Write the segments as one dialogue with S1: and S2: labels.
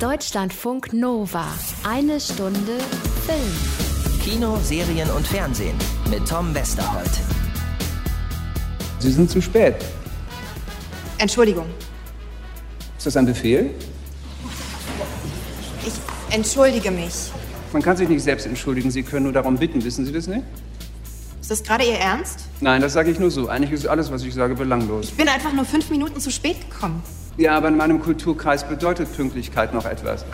S1: Deutschlandfunk Nova. Eine Stunde Film.
S2: Kino, Serien und Fernsehen mit Tom Westerholt.
S3: Sie sind zu spät.
S4: Entschuldigung.
S3: Ist das ein Befehl?
S4: Ich entschuldige mich.
S3: Man kann sich nicht selbst entschuldigen. Sie können nur darum bitten. Wissen Sie das nicht?
S4: Ist das gerade Ihr Ernst?
S3: Nein, das sage ich nur so. Eigentlich ist alles, was ich sage, belanglos.
S4: Ich bin einfach nur fünf Minuten zu spät gekommen.
S3: Ja, aber in meinem Kulturkreis bedeutet Pünktlichkeit noch etwas.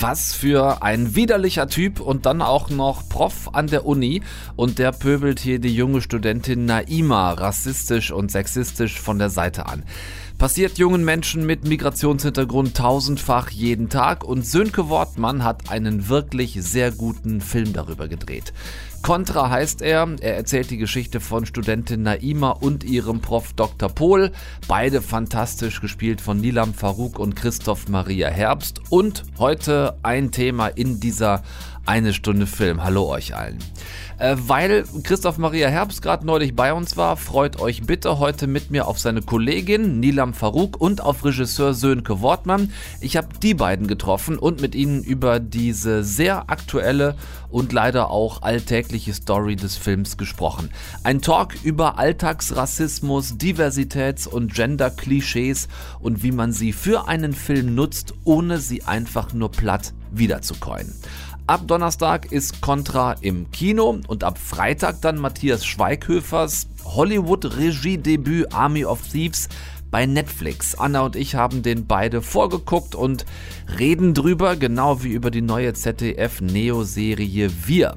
S5: Was für ein widerlicher Typ und dann auch noch Prof an der Uni und der pöbelt hier die junge Studentin Naima rassistisch und sexistisch von der Seite an. Passiert jungen Menschen mit Migrationshintergrund tausendfach jeden Tag und Sönke Wortmann hat einen wirklich sehr guten Film darüber gedreht. Contra heißt er. Er erzählt die Geschichte von Studentin Naima und ihrem Prof Dr. Pohl. Beide fantastisch gespielt von Nilam Farouk und Christoph Maria Herbst. Und heute ein Thema in dieser eine Stunde Film. Hallo euch allen. Äh, weil Christoph Maria Herbst gerade neulich bei uns war, freut euch bitte heute mit mir auf seine Kollegin Nilam Farouk und auf Regisseur Sönke Wortmann. Ich habe die beiden getroffen und mit ihnen über diese sehr aktuelle und leider auch alltägliche Story des Films gesprochen. Ein Talk über Alltagsrassismus, Diversitäts- und Gender-Klischees und wie man sie für einen Film nutzt, ohne sie einfach nur platt wiederzukäuen. Ab Donnerstag ist Contra im Kino und ab Freitag dann Matthias Schweighöfers Hollywood-Regiedebüt Army of Thieves bei Netflix. Anna und ich haben den beide vorgeguckt und reden drüber, genau wie über die neue ZDF-Neo-Serie Wir.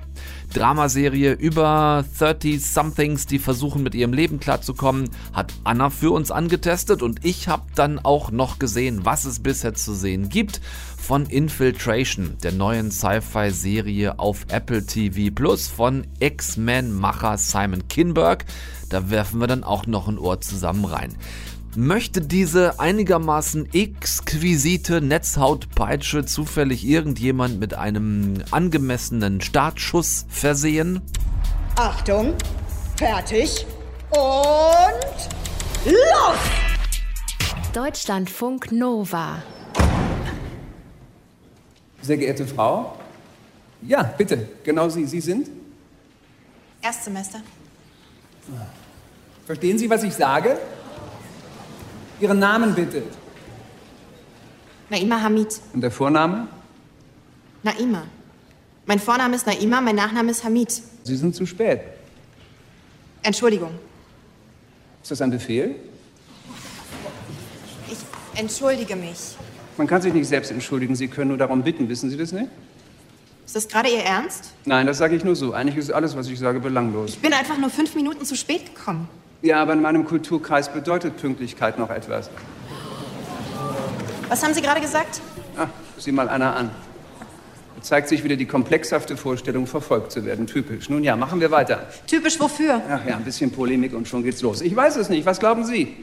S5: Dramaserie über 30-somethings, die versuchen mit ihrem Leben klarzukommen, hat Anna für uns angetestet und ich habe dann auch noch gesehen, was es bisher zu sehen gibt von Infiltration, der neuen Sci-Fi-Serie auf Apple TV Plus von X-Men-Macher Simon Kinberg. Da werfen wir dann auch noch ein Ohr zusammen rein. Möchte diese einigermaßen exquisite Netzhautpeitsche zufällig irgendjemand mit einem angemessenen Startschuss versehen?
S6: Achtung, fertig und los!
S1: Deutschlandfunk Nova.
S3: Sehr geehrte Frau? Ja, bitte, genau Sie. Sie sind?
S4: Erstsemester.
S3: Verstehen Sie, was ich sage? Ihren Namen bitte.
S4: Naima Hamid.
S3: Und der Vorname?
S4: Naima. Mein Vorname ist Naima, mein Nachname ist Hamid.
S3: Sie sind zu spät.
S4: Entschuldigung.
S3: Ist das ein Befehl?
S4: Ich entschuldige mich.
S3: Man kann sich nicht selbst entschuldigen. Sie können nur darum bitten. Wissen Sie das nicht?
S4: Ist das gerade Ihr Ernst?
S3: Nein, das sage ich nur so. Eigentlich ist alles, was ich sage, belanglos.
S4: Ich bin einfach nur fünf Minuten zu spät gekommen.
S3: Ja, aber in meinem Kulturkreis bedeutet Pünktlichkeit noch etwas.
S4: Was haben Sie gerade gesagt?
S3: Ach, sieh mal einer an. Da zeigt sich wieder die komplexhafte Vorstellung, verfolgt zu werden. Typisch. Nun ja, machen wir weiter.
S4: Typisch wofür?
S3: Ach ja, ein bisschen Polemik und schon geht's los. Ich weiß es nicht. Was glauben Sie?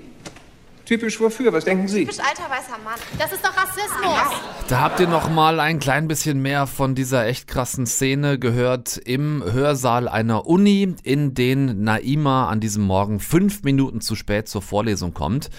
S3: Typisch wofür? Was denken Sie?
S7: Typisch alter weißer Mann. Das ist doch Rassismus.
S5: Da habt ihr noch mal ein klein bisschen mehr von dieser echt krassen Szene gehört im Hörsaal einer Uni, in den Naima an diesem Morgen fünf Minuten zu spät zur Vorlesung kommt.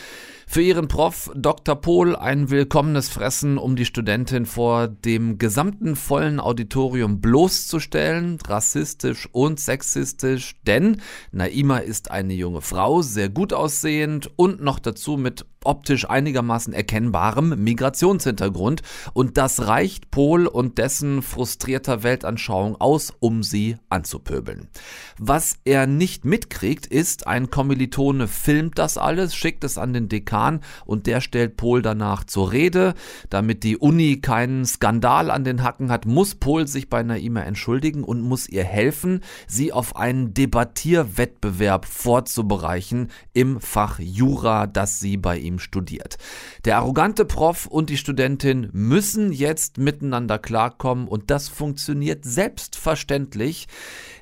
S5: Für ihren Prof Dr. Pohl ein willkommenes Fressen, um die Studentin vor dem gesamten vollen Auditorium bloßzustellen, rassistisch und sexistisch, denn Naima ist eine junge Frau, sehr gut aussehend und noch dazu mit optisch einigermaßen erkennbarem Migrationshintergrund und das reicht Pohl und dessen frustrierter Weltanschauung aus, um sie anzupöbeln. Was er nicht mitkriegt, ist, ein Kommilitone filmt das alles, schickt es an den Dekan und der stellt Pohl danach zur Rede. Damit die Uni keinen Skandal an den Hacken hat, muss Pohl sich bei Naima entschuldigen und muss ihr helfen, sie auf einen Debattierwettbewerb vorzubereiten im Fach Jura, das sie bei ihm studiert. Der arrogante Prof und die Studentin müssen jetzt miteinander klarkommen und das funktioniert selbstverständlich.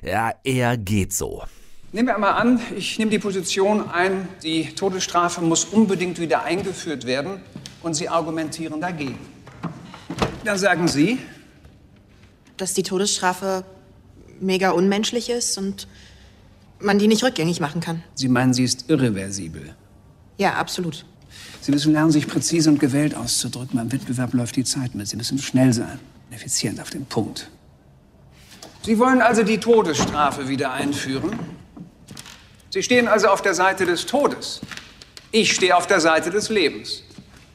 S5: Ja, er geht so.
S3: Nehmen wir einmal an, ich nehme die Position ein, die Todesstrafe muss unbedingt wieder eingeführt werden und Sie argumentieren dagegen. Dann sagen Sie,
S4: Dass die Todesstrafe mega unmenschlich ist und man die nicht rückgängig machen kann.
S3: Sie meinen, sie ist irreversibel.
S4: Ja, absolut.
S3: Sie müssen lernen, sich präzise und gewählt auszudrücken. Beim Wettbewerb läuft die Zeit mit. Sie müssen schnell sein, effizient auf den Punkt. Sie wollen also die Todesstrafe wieder einführen? Sie stehen also auf der Seite des Todes. Ich stehe auf der Seite des Lebens.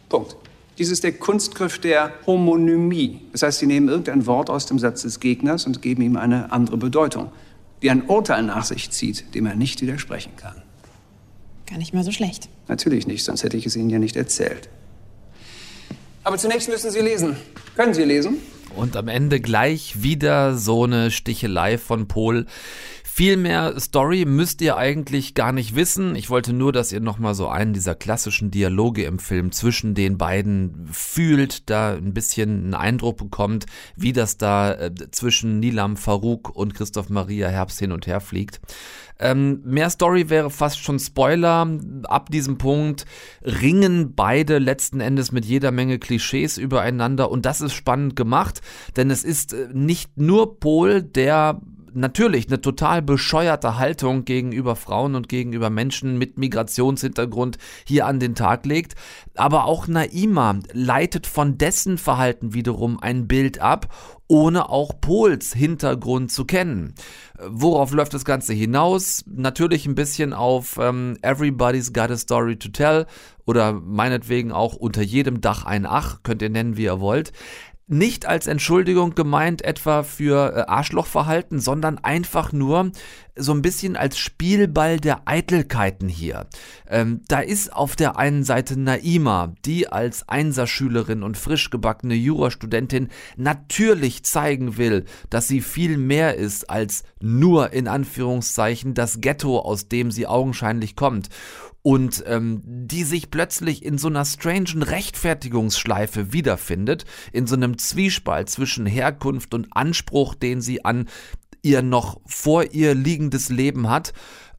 S3: Punkt. Dies ist der Kunstgriff der Homonymie. Das heißt, Sie nehmen irgendein Wort aus dem Satz des Gegners und geben ihm eine andere Bedeutung, die ein Urteil nach sich zieht, dem er nicht widersprechen kann.
S4: Gar nicht mal so schlecht.
S3: Natürlich nicht, sonst hätte ich es Ihnen ja nicht erzählt. Aber zunächst müssen Sie lesen. Können Sie lesen?
S5: Und am Ende gleich wieder so eine Stichelei von Pol. Viel mehr Story müsst ihr eigentlich gar nicht wissen. Ich wollte nur, dass ihr nochmal so einen dieser klassischen Dialoge im Film zwischen den beiden fühlt, da ein bisschen einen Eindruck bekommt, wie das da äh, zwischen Nilam Farouk und Christoph Maria Herbst hin und her fliegt. Ähm, mehr Story wäre fast schon Spoiler. Ab diesem Punkt ringen beide letzten Endes mit jeder Menge Klischees übereinander und das ist spannend gemacht, denn es ist äh, nicht nur Pol, der natürlich eine total bescheuerte Haltung gegenüber Frauen und gegenüber Menschen mit Migrationshintergrund hier an den Tag legt. Aber auch Naima leitet von dessen Verhalten wiederum ein Bild ab, ohne auch Pols Hintergrund zu kennen. Worauf läuft das Ganze hinaus? Natürlich ein bisschen auf ähm, Everybody's Got a Story to Tell oder meinetwegen auch unter jedem Dach ein Ach, könnt ihr nennen, wie ihr wollt nicht als Entschuldigung gemeint etwa für äh, Arschlochverhalten, sondern einfach nur so ein bisschen als Spielball der Eitelkeiten hier. Ähm, da ist auf der einen Seite Naima, die als Einserschülerin und frisch gebackene Jurastudentin natürlich zeigen will, dass sie viel mehr ist als nur in Anführungszeichen das Ghetto, aus dem sie augenscheinlich kommt und ähm, die sich plötzlich in so einer strangen Rechtfertigungsschleife wiederfindet, in so einem Zwiespalt zwischen Herkunft und Anspruch, den sie an ihr noch vor ihr liegendes Leben hat.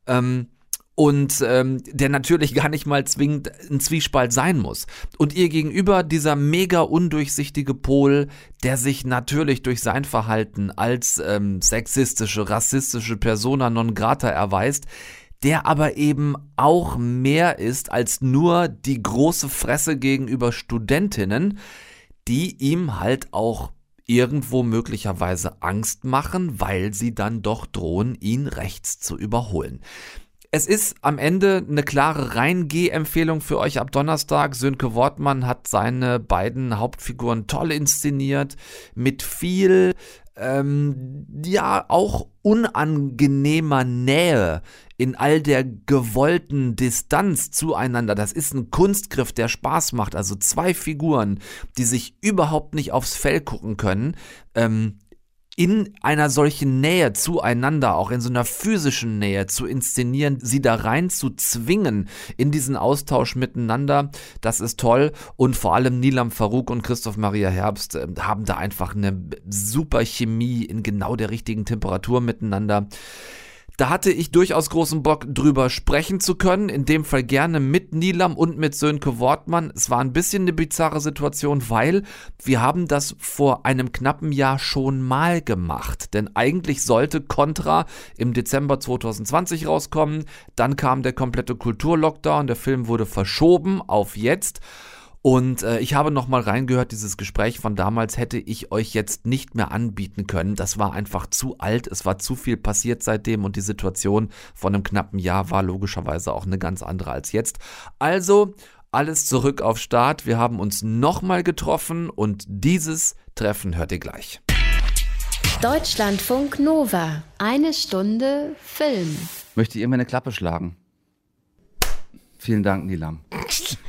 S5: Ähm, und ähm, der natürlich gar nicht mal zwingend ein Zwiespalt sein muss. Und ihr gegenüber dieser mega undurchsichtige Pol, der sich natürlich durch sein Verhalten als ähm, sexistische, rassistische Persona non grata erweist, der aber eben auch mehr ist als nur die große Fresse gegenüber Studentinnen, die ihm halt auch irgendwo möglicherweise Angst machen, weil sie dann doch drohen, ihn rechts zu überholen. Es ist am Ende eine klare Reingeh-Empfehlung für euch ab Donnerstag. Sönke Wortmann hat seine beiden Hauptfiguren toll inszeniert, mit viel ähm, ja auch unangenehmer Nähe in all der gewollten Distanz zueinander. Das ist ein Kunstgriff, der Spaß macht. Also zwei Figuren, die sich überhaupt nicht aufs Fell gucken können, ähm, in einer solchen Nähe zueinander, auch in so einer physischen Nähe zu inszenieren, sie da rein zu zwingen in diesen Austausch miteinander, das ist toll. Und vor allem Nilam Farouk und Christoph Maria Herbst äh, haben da einfach eine super Chemie in genau der richtigen Temperatur miteinander. Da hatte ich durchaus großen Bock drüber sprechen zu können, in dem Fall gerne mit Nilam und mit Sönke Wortmann. Es war ein bisschen eine bizarre Situation, weil wir haben das vor einem knappen Jahr schon mal gemacht. Denn eigentlich sollte Contra im Dezember 2020 rauskommen, dann kam der komplette Kulturlockdown, der Film wurde verschoben auf jetzt. Und äh, ich habe nochmal reingehört, dieses Gespräch von damals hätte ich euch jetzt nicht mehr anbieten können. Das war einfach zu alt, es war zu viel passiert seitdem und die Situation von einem knappen Jahr war logischerweise auch eine ganz andere als jetzt. Also alles zurück auf Start. Wir haben uns nochmal getroffen und dieses Treffen hört ihr gleich.
S1: Deutschlandfunk Nova. Eine Stunde Film.
S8: Möchte ihr mir eine Klappe schlagen? Vielen Dank, Nilam.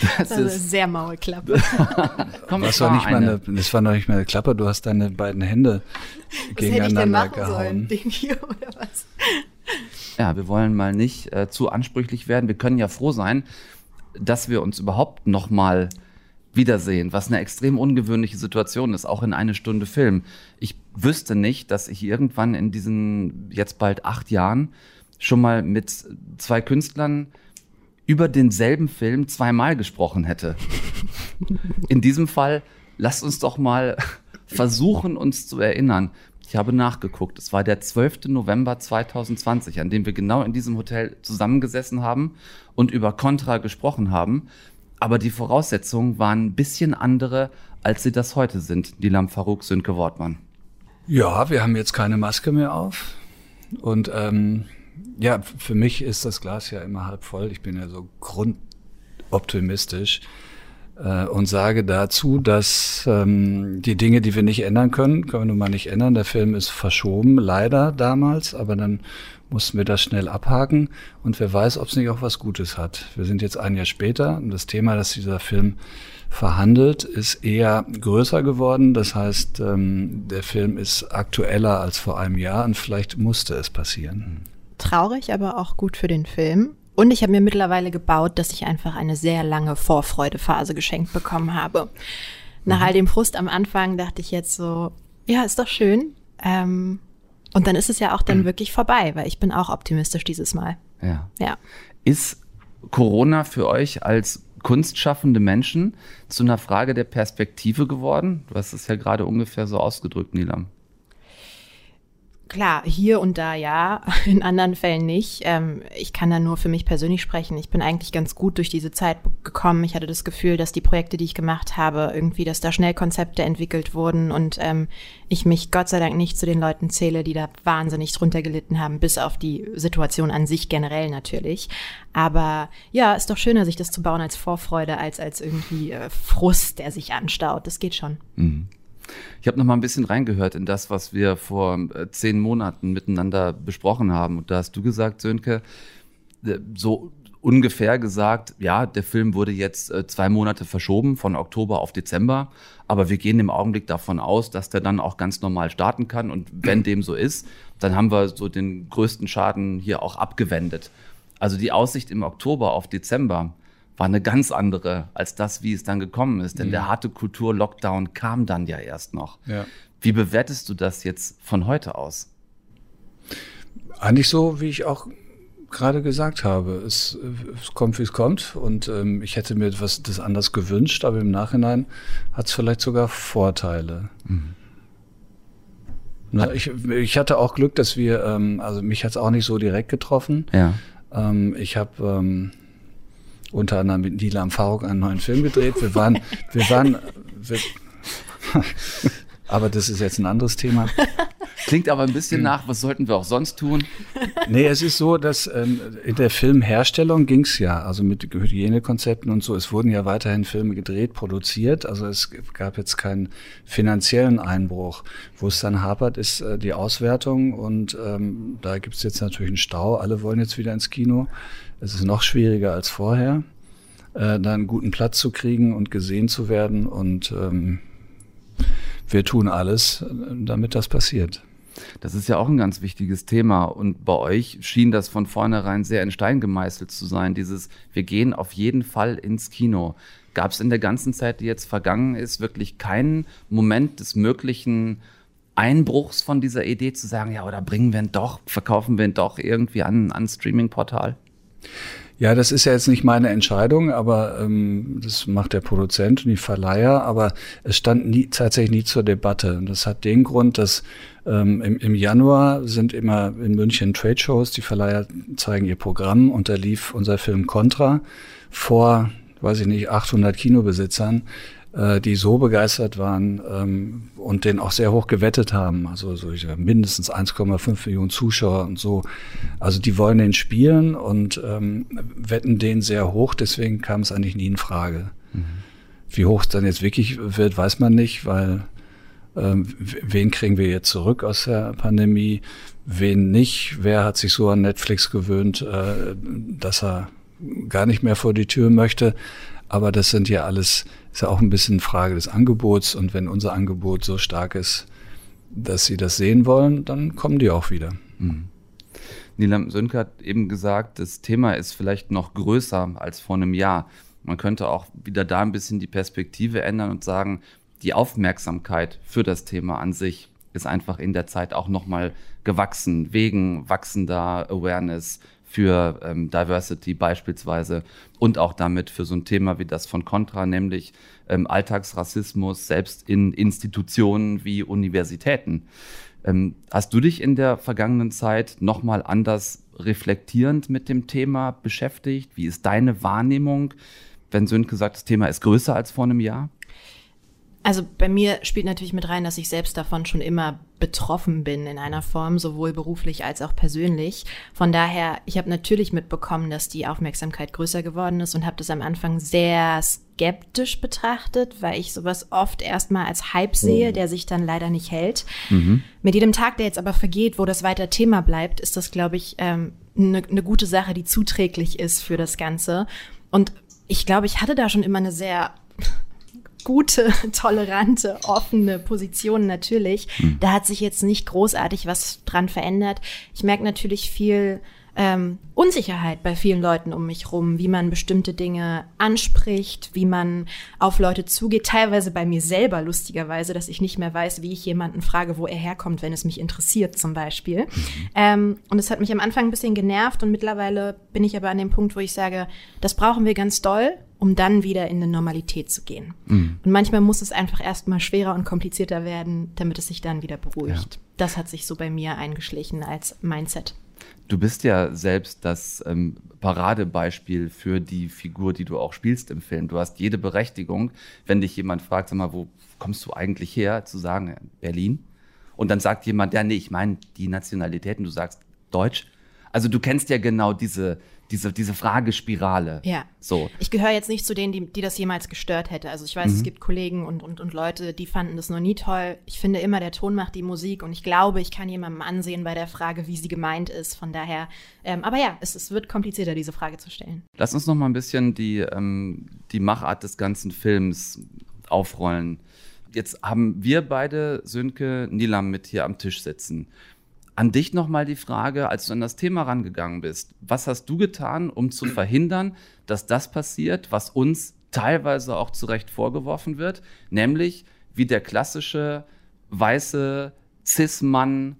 S4: Das, das ist eine sehr maue Klappe.
S9: Komm, das, war nicht eine. Mal eine, das war noch nicht mal eine Klappe, du hast deine beiden Hände was gegeneinander gehauen.
S4: Ding hier oder was?
S8: Ja, wir wollen mal nicht äh, zu ansprüchlich werden. Wir können ja froh sein, dass wir uns überhaupt noch mal wiedersehen, was eine extrem ungewöhnliche Situation ist, auch in eine Stunde Film. Ich wüsste nicht, dass ich irgendwann in diesen jetzt bald acht Jahren schon mal mit zwei Künstlern über denselben Film zweimal gesprochen hätte. In diesem Fall, lasst uns doch mal versuchen, uns zu erinnern. Ich habe nachgeguckt. Es war der 12. November 2020, an dem wir genau in diesem Hotel zusammengesessen haben und über Contra gesprochen haben. Aber die Voraussetzungen waren ein bisschen andere, als sie das heute sind, Dilam Farouk, Sönke Wortmann.
S9: Ja, wir haben jetzt keine Maske mehr auf. Und ähm, ja, für mich ist das Glas ja immer halb voll. Ich bin ja so grundoptimistisch äh, und sage dazu, dass ähm, die Dinge, die wir nicht ändern können, können wir nun mal nicht ändern. Der Film ist verschoben, leider damals, aber dann mussten wir das schnell abhaken und wer weiß, ob es nicht auch was Gutes hat. Wir sind jetzt ein Jahr später und das Thema, das dieser Film verhandelt, ist eher größer geworden. Das heißt, ähm, der Film ist aktueller als vor einem Jahr und vielleicht musste es passieren.
S4: Traurig, aber auch gut für den Film. Und ich habe mir mittlerweile gebaut, dass ich einfach eine sehr lange Vorfreudephase geschenkt bekommen habe. Nach mhm. all dem Frust am Anfang dachte ich jetzt so, ja, ist doch schön. Ähm, und dann ist es ja auch dann mhm. wirklich vorbei, weil ich bin auch optimistisch dieses Mal.
S8: Ja. ja. Ist Corona für euch als kunstschaffende Menschen zu einer Frage der Perspektive geworden? Du hast es ja gerade ungefähr so ausgedrückt, Nilam
S4: klar, hier und da ja, in anderen Fällen nicht. Ähm, ich kann da nur für mich persönlich sprechen. Ich bin eigentlich ganz gut durch diese Zeit gekommen. Ich hatte das Gefühl, dass die Projekte, die ich gemacht habe, irgendwie, dass da schnell Konzepte entwickelt wurden und ähm, ich mich Gott sei Dank nicht zu den Leuten zähle, die da wahnsinnig drunter gelitten haben, bis auf die Situation an sich generell natürlich. Aber ja, ist doch schöner, sich das zu bauen als Vorfreude, als als irgendwie äh, Frust, der sich anstaut. Das geht schon. Mhm.
S8: Ich habe noch mal ein bisschen reingehört in das, was wir vor äh, zehn Monaten miteinander besprochen haben. Und da hast du gesagt, Sönke, äh, so ungefähr gesagt, ja, der Film wurde jetzt äh, zwei Monate verschoben von Oktober auf Dezember, aber wir gehen im Augenblick davon aus, dass der dann auch ganz normal starten kann und wenn dem so ist, dann haben wir so den größten Schaden hier auch abgewendet. Also die Aussicht im Oktober auf Dezember, war eine ganz andere als das, wie es dann gekommen ist. Denn mhm. der harte Kultur-Lockdown kam dann ja erst noch. Ja. Wie bewertest du das jetzt von heute aus?
S9: Eigentlich so, wie ich auch gerade gesagt habe. Es, es kommt, wie es kommt. Und ähm, ich hätte mir etwas das anders gewünscht, aber im Nachhinein hat es vielleicht sogar Vorteile. Mhm. Na, ich, ich hatte auch Glück, dass wir, ähm, also mich hat es auch nicht so direkt getroffen. Ja. Ähm, ich habe ähm, unter anderem mit Nilam Faruk einen neuen Film gedreht. Wir waren, wir waren, wir, aber das ist jetzt ein anderes Thema.
S8: Klingt aber ein bisschen nach, was sollten wir auch sonst tun?
S9: Nee, es ist so, dass ähm, in der Filmherstellung ging es ja, also mit Hygienekonzepten und so, es wurden ja weiterhin Filme gedreht, produziert, also es gab jetzt keinen finanziellen Einbruch. Wo es dann hapert, ist äh, die Auswertung und ähm, da gibt es jetzt natürlich einen Stau, alle wollen jetzt wieder ins Kino. Es ist noch schwieriger als vorher, äh, da einen guten Platz zu kriegen und gesehen zu werden. Und ähm, wir tun alles, äh, damit das passiert.
S8: Das ist ja auch ein ganz wichtiges Thema. Und bei euch schien das von vornherein sehr in Stein gemeißelt zu sein. Dieses, wir gehen auf jeden Fall ins Kino. Gab es in der ganzen Zeit, die jetzt vergangen ist, wirklich keinen Moment des möglichen Einbruchs von dieser Idee zu sagen, ja, oder bringen wir ihn doch, verkaufen wir ihn doch irgendwie an ein Streaming-Portal?
S9: Ja, das ist ja jetzt nicht meine Entscheidung, aber ähm, das macht der Produzent und die Verleiher, aber es stand nie, tatsächlich nie zur Debatte. Und das hat den Grund, dass ähm, im, im Januar sind immer in München Trade-Shows, die Verleiher zeigen ihr Programm und da lief unser Film Contra vor, weiß ich nicht, 800 Kinobesitzern äh, die so begeistert waren ähm, und den auch sehr hoch gewettet haben. Also so mindestens 1,5 Millionen Zuschauer und so. Also die wollen den spielen und ähm, wetten den sehr hoch, deswegen kam es eigentlich nie in Frage. Mhm. Wie hoch es dann jetzt wirklich wird, weiß man nicht, weil ähm, wen kriegen wir jetzt zurück aus der Pandemie, wen nicht, wer hat sich so an Netflix gewöhnt, äh, dass er gar nicht mehr vor die Tür möchte. Aber das sind ja alles, ist ja auch ein bisschen Frage des Angebots. Und wenn unser Angebot so stark ist, dass sie das sehen wollen, dann kommen die auch wieder. Mhm.
S8: Nilam Sönke hat eben gesagt, das Thema ist vielleicht noch größer als vor einem Jahr. Man könnte auch wieder da ein bisschen die Perspektive ändern und sagen, die Aufmerksamkeit für das Thema an sich ist einfach in der Zeit auch nochmal gewachsen, wegen wachsender Awareness, für ähm, Diversity beispielsweise und auch damit für so ein Thema wie das von Contra, nämlich ähm, Alltagsrassismus selbst in Institutionen wie Universitäten. Ähm, hast du dich in der vergangenen Zeit nochmal anders reflektierend mit dem Thema beschäftigt? Wie ist deine Wahrnehmung, wenn Sönke sagt, das Thema ist größer als vor einem Jahr?
S4: Also bei mir spielt natürlich mit rein, dass ich selbst davon schon immer betroffen bin in einer Form, sowohl beruflich als auch persönlich. Von daher, ich habe natürlich mitbekommen, dass die Aufmerksamkeit größer geworden ist und habe das am Anfang sehr skeptisch betrachtet, weil ich sowas oft erstmal als Hype sehe, der sich dann leider nicht hält. Mhm. Mit jedem Tag, der jetzt aber vergeht, wo das weiter Thema bleibt, ist das, glaube ich, eine ähm, ne, ne gute Sache, die zuträglich ist für das Ganze. Und ich glaube, ich hatte da schon immer eine sehr gute, tolerante, offene Position natürlich. Hm. Da hat sich jetzt nicht großartig was dran verändert. Ich merke natürlich viel ähm, Unsicherheit bei vielen Leuten um mich rum, wie man bestimmte Dinge anspricht, wie man auf Leute zugeht, teilweise bei mir selber lustigerweise, dass ich nicht mehr weiß, wie ich jemanden frage, wo er herkommt, wenn es mich interessiert zum Beispiel. Mhm. Ähm, und es hat mich am Anfang ein bisschen genervt und mittlerweile bin ich aber an dem Punkt, wo ich sage, das brauchen wir ganz doll um dann wieder in eine Normalität zu gehen. Mhm. Und manchmal muss es einfach erstmal schwerer und komplizierter werden, damit es sich dann wieder beruhigt. Ja. Das hat sich so bei mir eingeschlichen als Mindset.
S8: Du bist ja selbst das ähm, Paradebeispiel für die Figur, die du auch spielst im Film. Du hast jede Berechtigung, wenn dich jemand fragt, sag mal, wo kommst du eigentlich her, zu sagen, Berlin. Und dann sagt jemand, ja, nee, ich meine die Nationalitäten, du sagst Deutsch. Also du kennst ja genau diese, diese, diese Fragespirale.
S4: Ja. So. Ich gehöre jetzt nicht zu denen, die, die das jemals gestört hätte. Also ich weiß, mhm. es gibt Kollegen und, und, und Leute, die fanden das noch nie toll. Ich finde immer, der Ton macht die Musik und ich glaube, ich kann jemandem ansehen bei der Frage, wie sie gemeint ist. Von daher, ähm, aber ja, es, es wird komplizierter, diese Frage zu stellen.
S8: Lass uns noch mal ein bisschen die, ähm, die Machart des ganzen Films aufrollen. Jetzt haben wir beide, Sönke, Nilam, mit hier am Tisch sitzen. An dich nochmal die Frage, als du an das Thema rangegangen bist, was hast du getan, um zu verhindern, dass das passiert, was uns teilweise auch zu Recht vorgeworfen wird, nämlich wie der klassische weiße Cis-Mann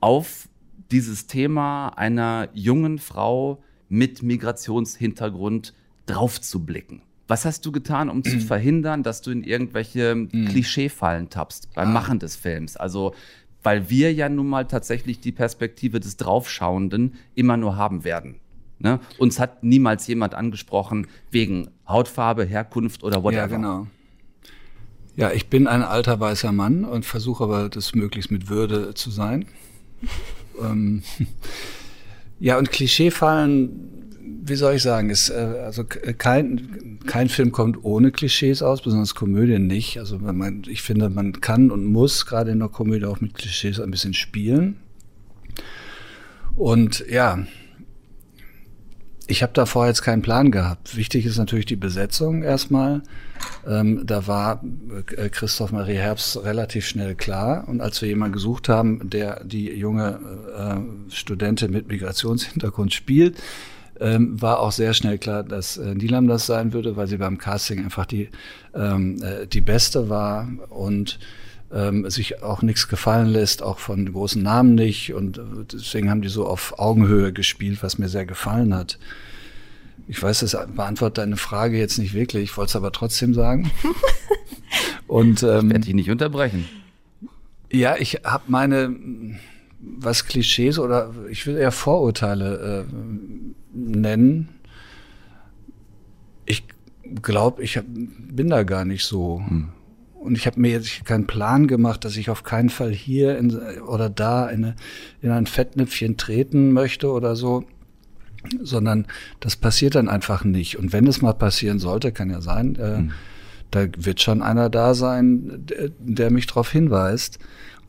S8: auf dieses Thema einer jungen Frau mit Migrationshintergrund draufzublicken. Was hast du getan, um zu verhindern, dass du in irgendwelche mm. Klischeefallen tappst beim ah. Machen des Films? Also weil wir ja nun mal tatsächlich die Perspektive des Draufschauenden immer nur haben werden. Ne? Uns hat niemals jemand angesprochen wegen Hautfarbe, Herkunft oder whatever.
S9: Ja, genau. Ja, ich bin ein alter weißer Mann und versuche aber, das möglichst mit Würde zu sein. ähm, ja, und Klischeefallen wie soll ich sagen, ist, äh, also kein, kein Film kommt ohne Klischees aus, besonders Komödien nicht. Also man, ich finde, man kann und muss gerade in der Komödie auch mit Klischees ein bisschen spielen. Und ja, ich habe da vorher jetzt keinen Plan gehabt. Wichtig ist natürlich die Besetzung erstmal. Ähm, da war äh, Christoph Marie Herbst relativ schnell klar. Und als wir jemanden gesucht haben, der die junge äh, Studentin mit Migrationshintergrund spielt, ähm, war auch sehr schnell klar, dass äh, Nilam das sein würde, weil sie beim Casting einfach die, ähm, äh, die Beste war und ähm, sich auch nichts gefallen lässt, auch von großen Namen nicht. Und äh, deswegen haben die so auf Augenhöhe gespielt, was mir sehr gefallen hat. Ich weiß, das beantwortet deine Frage jetzt nicht wirklich, ich wollte es aber trotzdem sagen.
S8: und ähm, ich werde dich nicht unterbrechen.
S9: Ja, ich habe meine was Klischees oder ich will eher Vorurteile äh, nennen. Ich glaube, ich hab, bin da gar nicht so. Hm. Und ich habe mir jetzt keinen Plan gemacht, dass ich auf keinen Fall hier in, oder da in, eine, in ein Fettnäpfchen treten möchte oder so, sondern das passiert dann einfach nicht. Und wenn es mal passieren sollte, kann ja sein, äh, hm. da wird schon einer da sein, der, der mich darauf hinweist.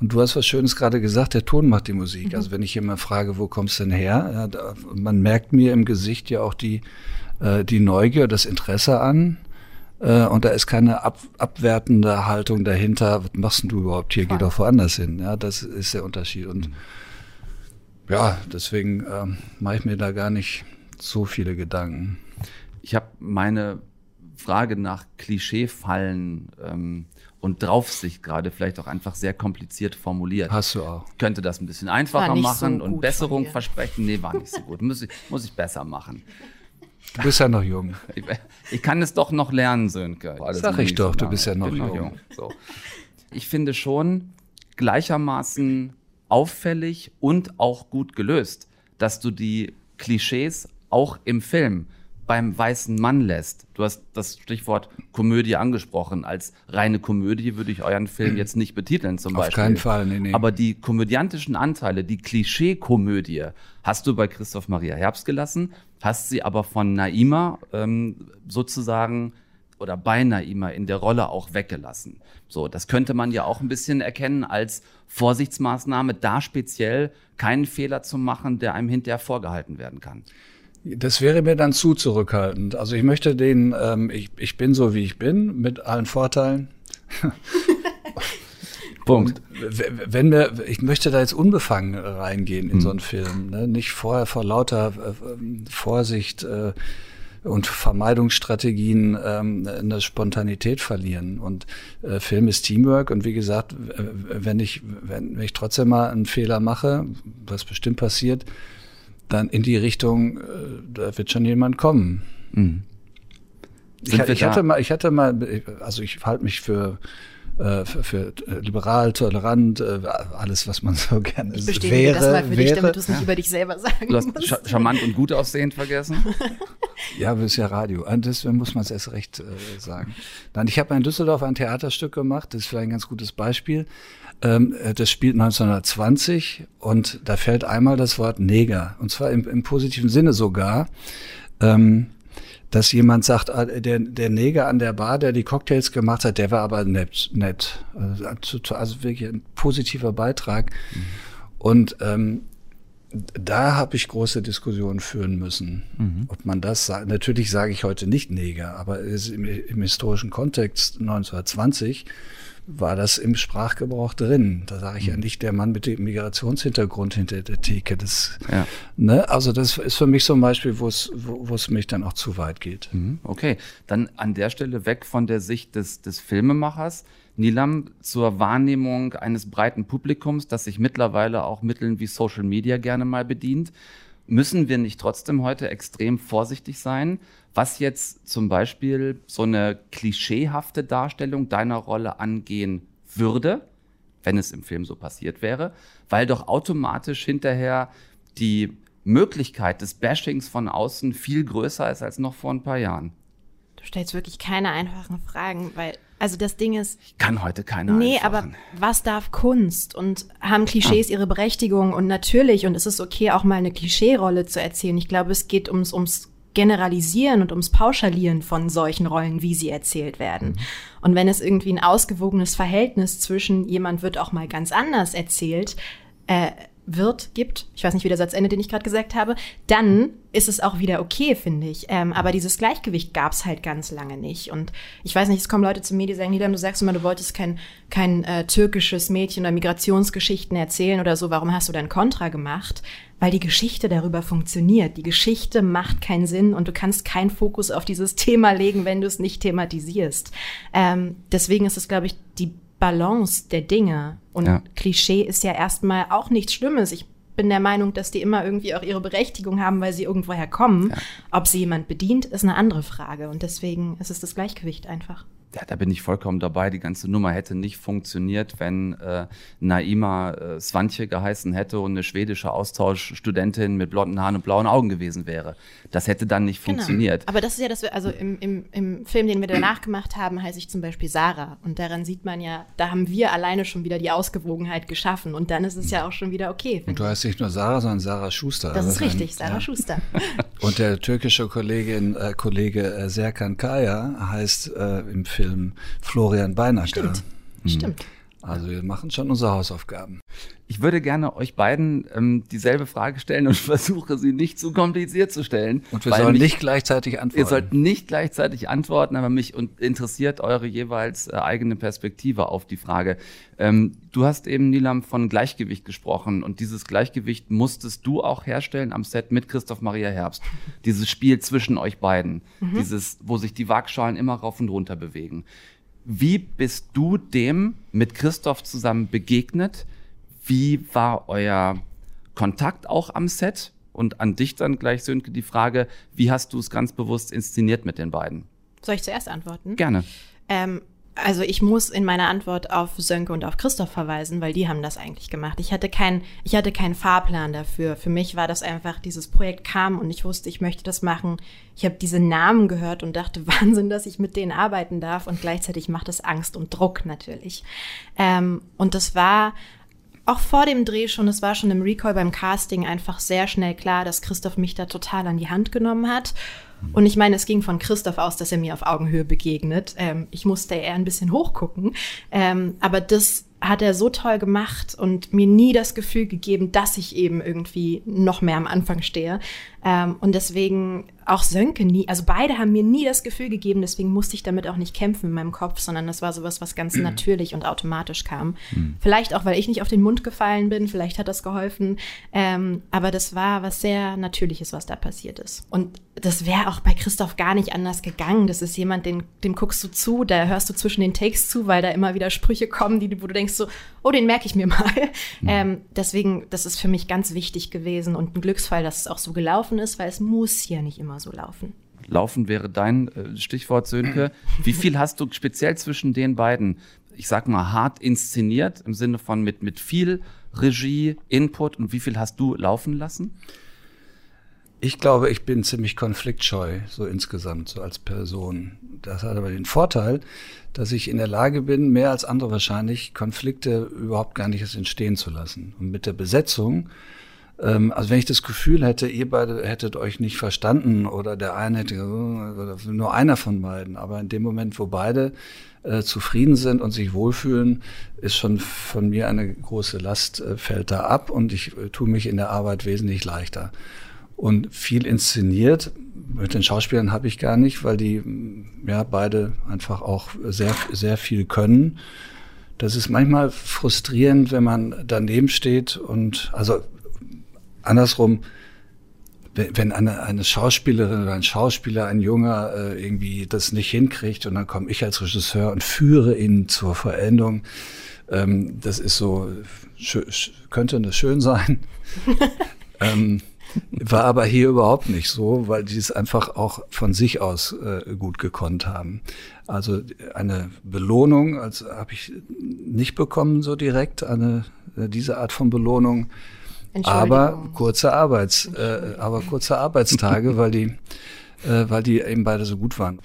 S9: Und du hast was Schönes gerade gesagt, der Ton macht die Musik. Mhm. Also wenn ich immer frage, wo kommst du denn her? Ja, da, man merkt mir im Gesicht ja auch die, äh, die Neugier, das Interesse an. Äh, und da ist keine ab, abwertende Haltung dahinter. Was machst denn du überhaupt hier? Geh doch woanders hin. Ja, das ist der Unterschied. Und ja, deswegen äh, mache ich mir da gar nicht so viele Gedanken.
S8: Ich habe meine Frage nach Klischeefallen ähm, und Draufsicht gerade vielleicht auch einfach sehr kompliziert formuliert.
S9: Hast du auch.
S8: Ich könnte das ein bisschen einfacher machen so und Besserung versprechen. Nee, war nicht so gut. Muss ich, muss ich besser machen.
S9: Du bist ja noch jung.
S8: Ich, ich kann es doch noch lernen, Sönke.
S9: Alles Sag ich doch, du bist ja noch jung.
S8: jung. So. Ich finde schon gleichermaßen auffällig und auch gut gelöst, dass du die Klischees auch im Film beim weißen Mann lässt. Du hast das Stichwort Komödie angesprochen. Als reine Komödie würde ich euren Film jetzt nicht betiteln, zum
S9: Auf
S8: Beispiel.
S9: keinen Fall, nee, nee.
S8: Aber die komödiantischen Anteile, die Klischee-Komödie, hast du bei Christoph Maria Herbst gelassen, hast sie aber von Naima ähm, sozusagen oder bei Naima in der Rolle auch weggelassen. So, das könnte man ja auch ein bisschen erkennen als Vorsichtsmaßnahme, da speziell keinen Fehler zu machen, der einem hinterher vorgehalten werden kann.
S9: Das wäre mir dann zu zurückhaltend. Also ich möchte den, ähm, ich, ich bin so wie ich bin, mit allen Vorteilen.
S8: Punkt.
S9: Wenn wir, ich möchte da jetzt unbefangen reingehen in
S8: Hm.
S9: so einen Film, ne? nicht vorher vor lauter äh, Vorsicht äh, und Vermeidungsstrategien ähm, eine Spontanität verlieren. Und äh, Film ist Teamwork und wie gesagt, wenn ich, wenn, wenn ich trotzdem mal einen Fehler mache, was bestimmt passiert, dann in die Richtung, äh, da wird schon jemand kommen.
S8: Mhm.
S9: Ich, ich hatte mal, ich hatte mal, also ich halte mich für äh, für, für liberal, tolerant, äh, alles, was man so gerne
S4: Ich bestätige
S9: wäre.
S4: das mal für dich,
S9: wäre.
S4: damit du es nicht über dich selber sagen
S8: Du hast
S4: musst.
S8: charmant und gut aussehend vergessen.
S9: Ja, aber ist ja Radio. Und deswegen muss man es erst recht äh, sagen. Dann, ich habe in Düsseldorf ein Theaterstück gemacht, das ist vielleicht ein ganz gutes Beispiel. Ähm, äh, das spielt 1920 und da fällt einmal das Wort Neger. Und zwar im, im positiven Sinne sogar. Ähm, dass jemand sagt, ah, der, der Neger an der Bar, der die Cocktails gemacht hat, der war aber nett. nett. Also, also wirklich ein positiver Beitrag. Und ähm, da habe ich große Diskussionen führen müssen,
S8: Mhm.
S9: ob man das sagt. Natürlich sage ich heute nicht Neger, aber im, im historischen Kontext 1920 war das im Sprachgebrauch drin. Da sage
S8: Mhm.
S9: ich ja nicht der Mann mit dem Migrationshintergrund hinter der Theke. Das,
S8: Ja.
S9: ne? Also das ist für mich so ein Beispiel, wo es wo es mich dann auch zu weit geht.
S8: Mhm, Okay, dann an der Stelle weg von der Sicht des, des Filmemachers. Nilam, zur Wahrnehmung eines breiten Publikums, das sich mittlerweile auch Mitteln wie Social Media gerne mal bedient, müssen wir nicht trotzdem heute extrem vorsichtig sein, was jetzt zum Beispiel so eine klischeehafte Darstellung deiner Rolle angehen würde, wenn es im Film so passiert wäre, weil doch automatisch hinterher die Möglichkeit des Bashings von außen viel größer ist als noch vor ein paar Jahren.
S4: Du stellst wirklich keine einfachen Fragen, weil, also das Ding ist,
S8: Ich kann heute keine
S4: Nee,
S8: einfachen.
S4: aber was darf Kunst? Und haben Klischees ihre Berechtigung? Und natürlich, und es ist okay, auch mal eine Klischeerolle zu erzählen. Ich glaube, es geht ums, ums Generalisieren und ums Pauschalieren von solchen Rollen, wie sie erzählt werden. Und wenn es irgendwie ein ausgewogenes Verhältnis zwischen jemand wird auch mal ganz anders erzählt, äh, wird, gibt, ich weiß nicht, wie der Satz endet, den ich gerade gesagt habe, dann ist es auch wieder okay, finde ich. Ähm, aber dieses Gleichgewicht gab es halt ganz lange nicht. Und ich weiß nicht, es kommen Leute zu mir, die sagen, Niedam, du sagst immer, du wolltest kein, kein äh, türkisches Mädchen oder Migrationsgeschichten erzählen oder so, warum hast du dann Kontra gemacht? Weil die Geschichte darüber funktioniert. Die Geschichte macht keinen Sinn und du kannst keinen Fokus auf dieses Thema legen, wenn du es nicht thematisierst. Ähm, deswegen ist es, glaube ich, die Balance der Dinge. Und
S8: Ja.
S4: Klischee ist ja erstmal auch nichts Schlimmes. Ich bin der Meinung, dass die immer irgendwie auch ihre Berechtigung haben, weil sie irgendwoher kommen. Ob sie jemand bedient, ist eine andere Frage. Und deswegen ist es das Gleichgewicht einfach.
S8: Ja, da bin ich vollkommen dabei. Die ganze Nummer hätte nicht funktioniert, wenn äh, Naima äh, Svantje geheißen hätte und eine schwedische Austauschstudentin mit blonden Haaren und blauen Augen gewesen wäre. Das hätte dann nicht funktioniert.
S4: Genau. Aber das ist ja, dass wir, also im, im, im Film, den wir danach gemacht haben, heiße ich zum Beispiel Sarah. Und daran sieht man ja, da haben wir alleine schon wieder die Ausgewogenheit geschaffen. Und dann ist es ja auch schon wieder okay.
S9: Und du heißt nicht nur Sarah, sondern Sarah Schuster.
S4: Das ist richtig, Sarah
S9: ja.
S4: Schuster.
S9: Und der türkische Kollegin, äh, Kollege äh, Serkan Kaya heißt äh, im Film Florian Beinacker.
S4: Stimmt.
S8: Hm.
S4: Stimmt.
S9: Also wir machen schon unsere Hausaufgaben.
S8: Ich würde gerne euch beiden ähm, dieselbe Frage stellen und versuche sie nicht zu kompliziert zu stellen.
S9: Und wir sollen
S8: mich-
S9: nicht gleichzeitig antworten.
S8: Ihr sollt nicht gleichzeitig antworten, aber mich interessiert eure jeweils äh, eigene Perspektive auf die Frage. Ähm, du hast eben, Nilam, von Gleichgewicht gesprochen und dieses Gleichgewicht musstest du auch herstellen am Set mit Christoph Maria Herbst. Dieses Spiel zwischen euch beiden, dieses, wo sich die Waagschalen immer rauf und runter bewegen. Wie bist du dem mit Christoph zusammen begegnet? Wie war euer Kontakt auch am Set? Und an dich dann gleich, Sönke, die Frage, wie hast du es ganz bewusst inszeniert mit den beiden?
S4: Soll ich zuerst antworten?
S8: Gerne.
S4: Ähm, Also ich muss in meiner Antwort auf Sönke und auf Christoph verweisen, weil die haben das eigentlich gemacht. Ich hatte keinen, ich hatte keinen Fahrplan dafür. Für mich war das einfach, dieses Projekt kam und ich wusste, ich möchte das machen. Ich habe diese Namen gehört und dachte, Wahnsinn, dass ich mit denen arbeiten darf und gleichzeitig macht es Angst und Druck natürlich. Ähm, und das war auch vor dem Dreh schon, es war schon im Recall beim Casting einfach sehr schnell klar, dass Christoph mich da total an die Hand genommen hat und ich meine, es ging von Christoph aus, dass er mir auf Augenhöhe begegnet. Ähm, ich musste eher ein bisschen hochgucken. Ähm, aber das hat er so toll gemacht und mir nie das Gefühl gegeben, dass ich eben irgendwie noch mehr am Anfang stehe. Ähm, und deswegen auch Sönke nie, also beide haben mir nie das Gefühl gegeben, deswegen musste ich damit auch nicht kämpfen in meinem Kopf, sondern das war sowas, was ganz natürlich und automatisch kam. Mhm. Vielleicht auch, weil ich nicht auf den Mund gefallen bin, vielleicht hat das geholfen. Ähm, aber das war was sehr Natürliches, was da passiert ist. Und das wäre auch bei Christoph gar nicht anders gegangen. Das ist jemand, den, dem guckst du zu, da hörst du zwischen den Takes zu, weil da immer wieder Sprüche kommen, die, wo du denkst so, oh, den merke ich mir mal. Mhm. Ähm, deswegen, das ist für mich ganz wichtig gewesen und ein Glücksfall, dass es auch so gelaufen ist, weil es muss ja nicht immer so laufen.
S8: Laufen wäre dein äh, Stichwort, Sönke. Wie viel hast du speziell zwischen den beiden, ich sag mal, hart inszeniert, im Sinne von mit, mit viel Regie, Input und wie viel hast du laufen lassen?
S9: Ich glaube, ich bin ziemlich konfliktscheu, so insgesamt, so als Person. Das hat aber den Vorteil, dass ich in der Lage bin, mehr als andere wahrscheinlich, Konflikte überhaupt gar nicht erst entstehen zu lassen. Und mit der Besetzung, ähm, also wenn ich das Gefühl hätte, ihr beide hättet euch nicht verstanden oder der eine hätte, oder nur einer von beiden, aber in dem Moment, wo beide äh, zufrieden sind und sich wohlfühlen, ist schon von mir eine große Last, äh, fällt da ab und ich äh, tue mich in der Arbeit wesentlich leichter und viel inszeniert. Mit den Schauspielern habe ich gar nicht, weil die ja beide einfach auch sehr, sehr viel können. Das ist manchmal frustrierend, wenn man daneben steht und also andersrum, wenn eine, eine Schauspielerin oder ein Schauspieler, ein Junger äh, irgendwie das nicht hinkriegt und dann komme ich als Regisseur und führe ihn zur Verendung, ähm, das ist so, könnte das schön sein. ähm, war aber hier überhaupt nicht so, weil die es einfach auch von sich aus äh, gut gekonnt haben. Also eine Belohnung, also habe ich nicht bekommen so direkt, eine diese Art von Belohnung. Aber kurze Arbeits, äh, aber kurze Arbeitstage, weil die äh, weil die eben beide so gut waren.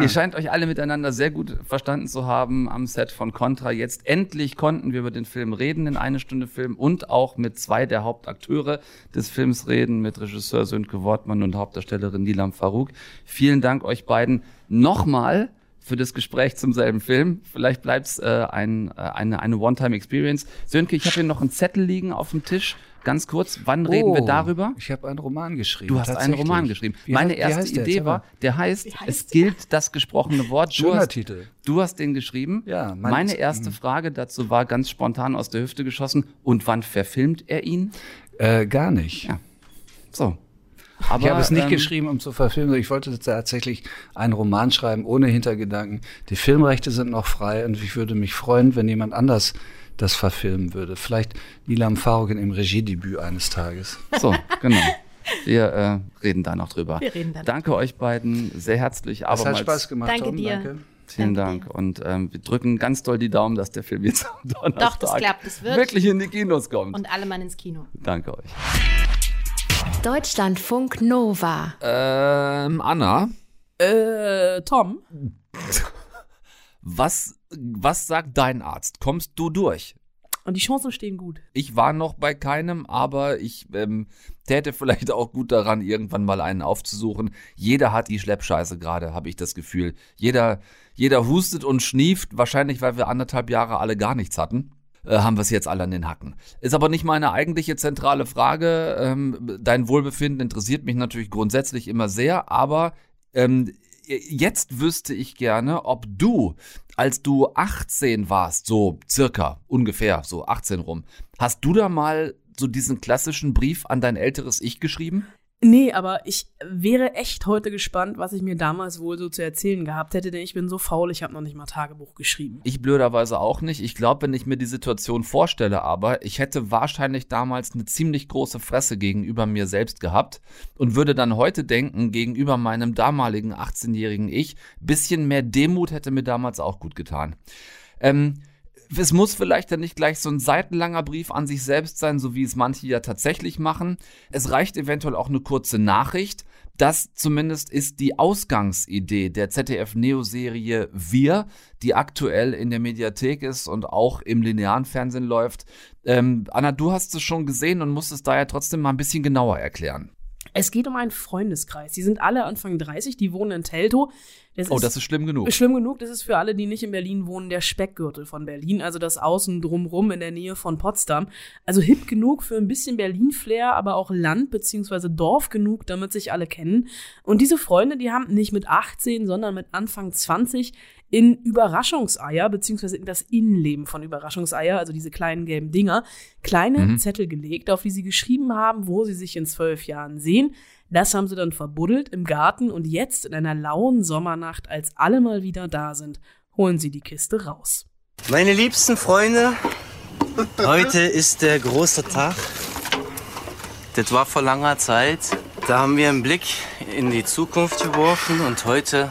S8: Ihr scheint euch alle miteinander sehr gut verstanden zu haben am Set von Contra. Jetzt endlich konnten wir über den Film reden, in eine Stunde Film und auch mit zwei der Hauptakteure des Films reden, mit Regisseur Sönke Wortmann und Hauptdarstellerin Nilam Farouk. Vielen Dank euch beiden nochmal für das Gespräch zum selben Film. Vielleicht bleibt's äh, ein, äh, eine, eine One-Time-Experience. Sönke, ich habe hier noch einen Zettel liegen auf dem Tisch. Ganz kurz, wann oh, reden wir darüber?
S9: Ich habe einen Roman geschrieben.
S8: Du hast einen Roman geschrieben. Wie Meine heißt, erste Idee war, der heißt, heißt Es gilt das gesprochene Wort.
S9: Schöner du hast, Titel.
S8: Du hast den geschrieben.
S9: Ja.
S8: Mein Meine erste Frage dazu war ganz spontan aus der Hüfte geschossen. Und wann verfilmt er ihn?
S9: Äh, gar nicht.
S8: Ja. So.
S9: Aber, ich habe es nicht ähm, geschrieben, um zu verfilmen. Ich wollte tatsächlich einen Roman schreiben ohne Hintergedanken. Die Filmrechte sind noch frei und ich würde mich freuen, wenn jemand anders das verfilmen würde. Vielleicht Nilam Farouk im Regiedebüt eines Tages.
S8: So, genau. Wir äh, reden da noch drüber.
S4: Wir reden dann.
S8: Danke euch beiden sehr herzlich.
S9: Es hat Spaß gemacht.
S4: Danke Tom, dir.
S9: Danke.
S8: Vielen Dank. Und ähm, wir drücken ganz doll die Daumen, dass der Film jetzt am Donnerstag
S4: Doch, das klappt. Das wird
S8: wirklich in die Kinos kommt.
S4: Und alle Mann ins Kino.
S8: Danke euch.
S1: Deutschlandfunk Nova.
S5: Ähm, Anna.
S10: Äh, Tom.
S5: Was, was sagt dein Arzt? Kommst du durch?
S10: Und die Chancen stehen gut.
S5: Ich war noch bei keinem, aber ich ähm, täte vielleicht auch gut daran, irgendwann mal einen aufzusuchen. Jeder hat die Schleppscheiße gerade, habe ich das Gefühl. Jeder, jeder hustet und schnieft, wahrscheinlich weil wir anderthalb Jahre alle gar nichts hatten. Äh, haben wir es jetzt alle an den Hacken. Ist aber nicht meine eigentliche zentrale Frage. Ähm, dein Wohlbefinden interessiert mich natürlich grundsätzlich immer sehr, aber ähm, jetzt wüsste ich gerne, ob du, als du 18 warst, so circa, ungefähr, so 18 rum, hast du da mal so diesen klassischen Brief an dein älteres Ich geschrieben?
S10: Nee, aber ich wäre echt heute gespannt, was ich mir damals wohl so zu erzählen gehabt hätte, denn ich bin so faul, ich habe noch nicht mal Tagebuch geschrieben.
S5: Ich blöderweise auch nicht. Ich glaube, wenn ich mir die Situation vorstelle, aber ich hätte wahrscheinlich damals eine ziemlich große Fresse gegenüber mir selbst gehabt und würde dann heute denken, gegenüber meinem damaligen 18-jährigen Ich, bisschen mehr Demut hätte mir damals auch gut getan. Ähm, es muss vielleicht dann nicht gleich so ein seitenlanger Brief an sich selbst sein, so wie es manche ja tatsächlich machen. Es reicht eventuell auch eine kurze Nachricht. Das zumindest ist die Ausgangsidee der ZDF-Neo-Serie Wir, die aktuell in der Mediathek ist und auch im linearen Fernsehen läuft. Ähm, Anna, du hast es schon gesehen und musst es daher trotzdem mal ein bisschen genauer erklären.
S10: Es geht um einen Freundeskreis. Die sind alle Anfang 30, die wohnen in Teltow.
S5: Das oh, das ist schlimm genug.
S10: Schlimm genug, das ist für alle, die nicht in Berlin wohnen, der Speckgürtel von Berlin, also das Außen drumrum in der Nähe von Potsdam. Also hip genug für ein bisschen Berlin-Flair, aber auch Land bzw. Dorf genug, damit sich alle kennen. Und diese Freunde, die haben nicht mit 18, sondern mit Anfang 20 in Überraschungseier, beziehungsweise in das Innenleben von Überraschungseier, also diese kleinen gelben Dinger, kleine mhm. Zettel gelegt, auf die sie geschrieben haben, wo sie sich in zwölf Jahren sehen. Das haben sie dann verbuddelt im Garten und jetzt in einer lauen Sommernacht, als alle mal wieder da sind, holen sie die Kiste raus.
S11: Meine liebsten Freunde, heute ist der große Tag. Das war vor langer Zeit. Da haben wir einen Blick in die Zukunft geworfen und heute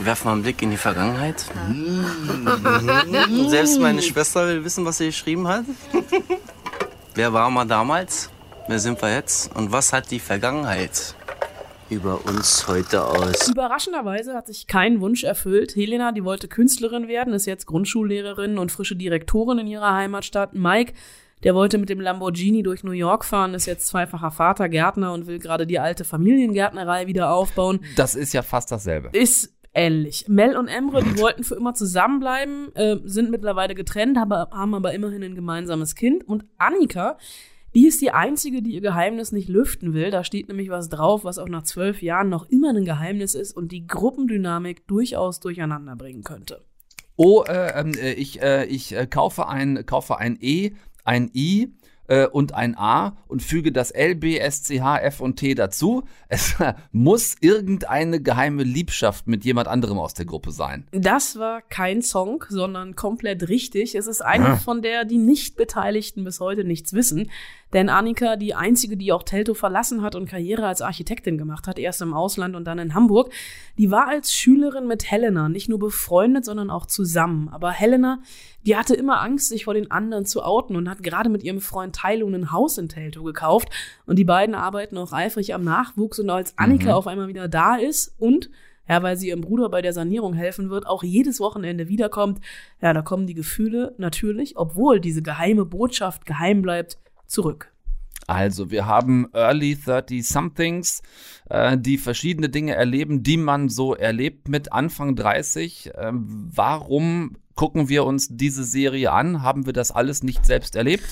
S11: werfen wir einen Blick in die Vergangenheit. Selbst meine Schwester will wissen, was sie geschrieben hat. Wer war mal damals? Wer sind wir jetzt? Und was hat die Vergangenheit über uns heute aus?
S10: Überraschenderweise hat sich kein Wunsch erfüllt. Helena, die wollte Künstlerin werden, ist jetzt Grundschullehrerin und frische Direktorin in ihrer Heimatstadt. Mike, der wollte mit dem Lamborghini durch New York fahren, ist jetzt zweifacher Vater, Gärtner und will gerade die alte Familiengärtnerei wieder aufbauen.
S5: Das ist ja fast dasselbe.
S10: Ist ähnlich. Mel und Emre, die wollten für immer zusammenbleiben, äh, sind mittlerweile getrennt, aber, haben aber immerhin ein gemeinsames Kind. Und Annika, die ist die Einzige, die ihr Geheimnis nicht lüften will. Da steht nämlich was drauf, was auch nach zwölf Jahren noch immer ein Geheimnis ist und die Gruppendynamik durchaus durcheinander bringen könnte.
S5: Oh, äh, ähm, äh, ich, äh, ich äh, kaufe, ein, kaufe ein E, ein I äh, und ein A und füge das L, B, S, C, H, F und T dazu. Es muss irgendeine geheime Liebschaft mit jemand anderem aus der Gruppe sein.
S10: Das war kein Song, sondern komplett richtig. Es ist eine, ja. von der die Nicht-Beteiligten bis heute nichts wissen. Denn Annika, die einzige, die auch Telto verlassen hat und Karriere als Architektin gemacht hat, erst im Ausland und dann in Hamburg, die war als Schülerin mit Helena nicht nur befreundet, sondern auch zusammen. Aber Helena, die hatte immer Angst, sich vor den anderen zu outen und hat gerade mit ihrem Freund Tylo ein Haus in Telto gekauft. Und die beiden arbeiten auch eifrig am Nachwuchs und als Annika mhm. auf einmal wieder da ist und ja, weil sie ihrem Bruder bei der Sanierung helfen wird, auch jedes Wochenende wiederkommt, ja, da kommen die Gefühle natürlich, obwohl diese geheime Botschaft geheim bleibt, zurück.
S5: Also, wir haben Early 30-Somethings, äh, die verschiedene Dinge erleben, die man so erlebt mit Anfang 30. Ähm, warum gucken wir uns diese Serie an? Haben wir das alles nicht selbst erlebt?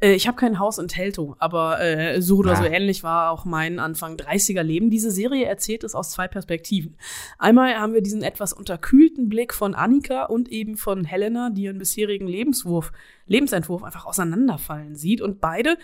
S10: Äh, ich habe kein Haus in Telto, aber äh, so oder ja. so ähnlich war auch mein Anfang 30er Leben. Diese Serie erzählt es aus zwei Perspektiven. Einmal haben wir diesen etwas unterkühlten Blick von Annika und eben von Helena, die ihren bisherigen Lebenswurf, Lebensentwurf einfach auseinanderfallen sieht. Und beide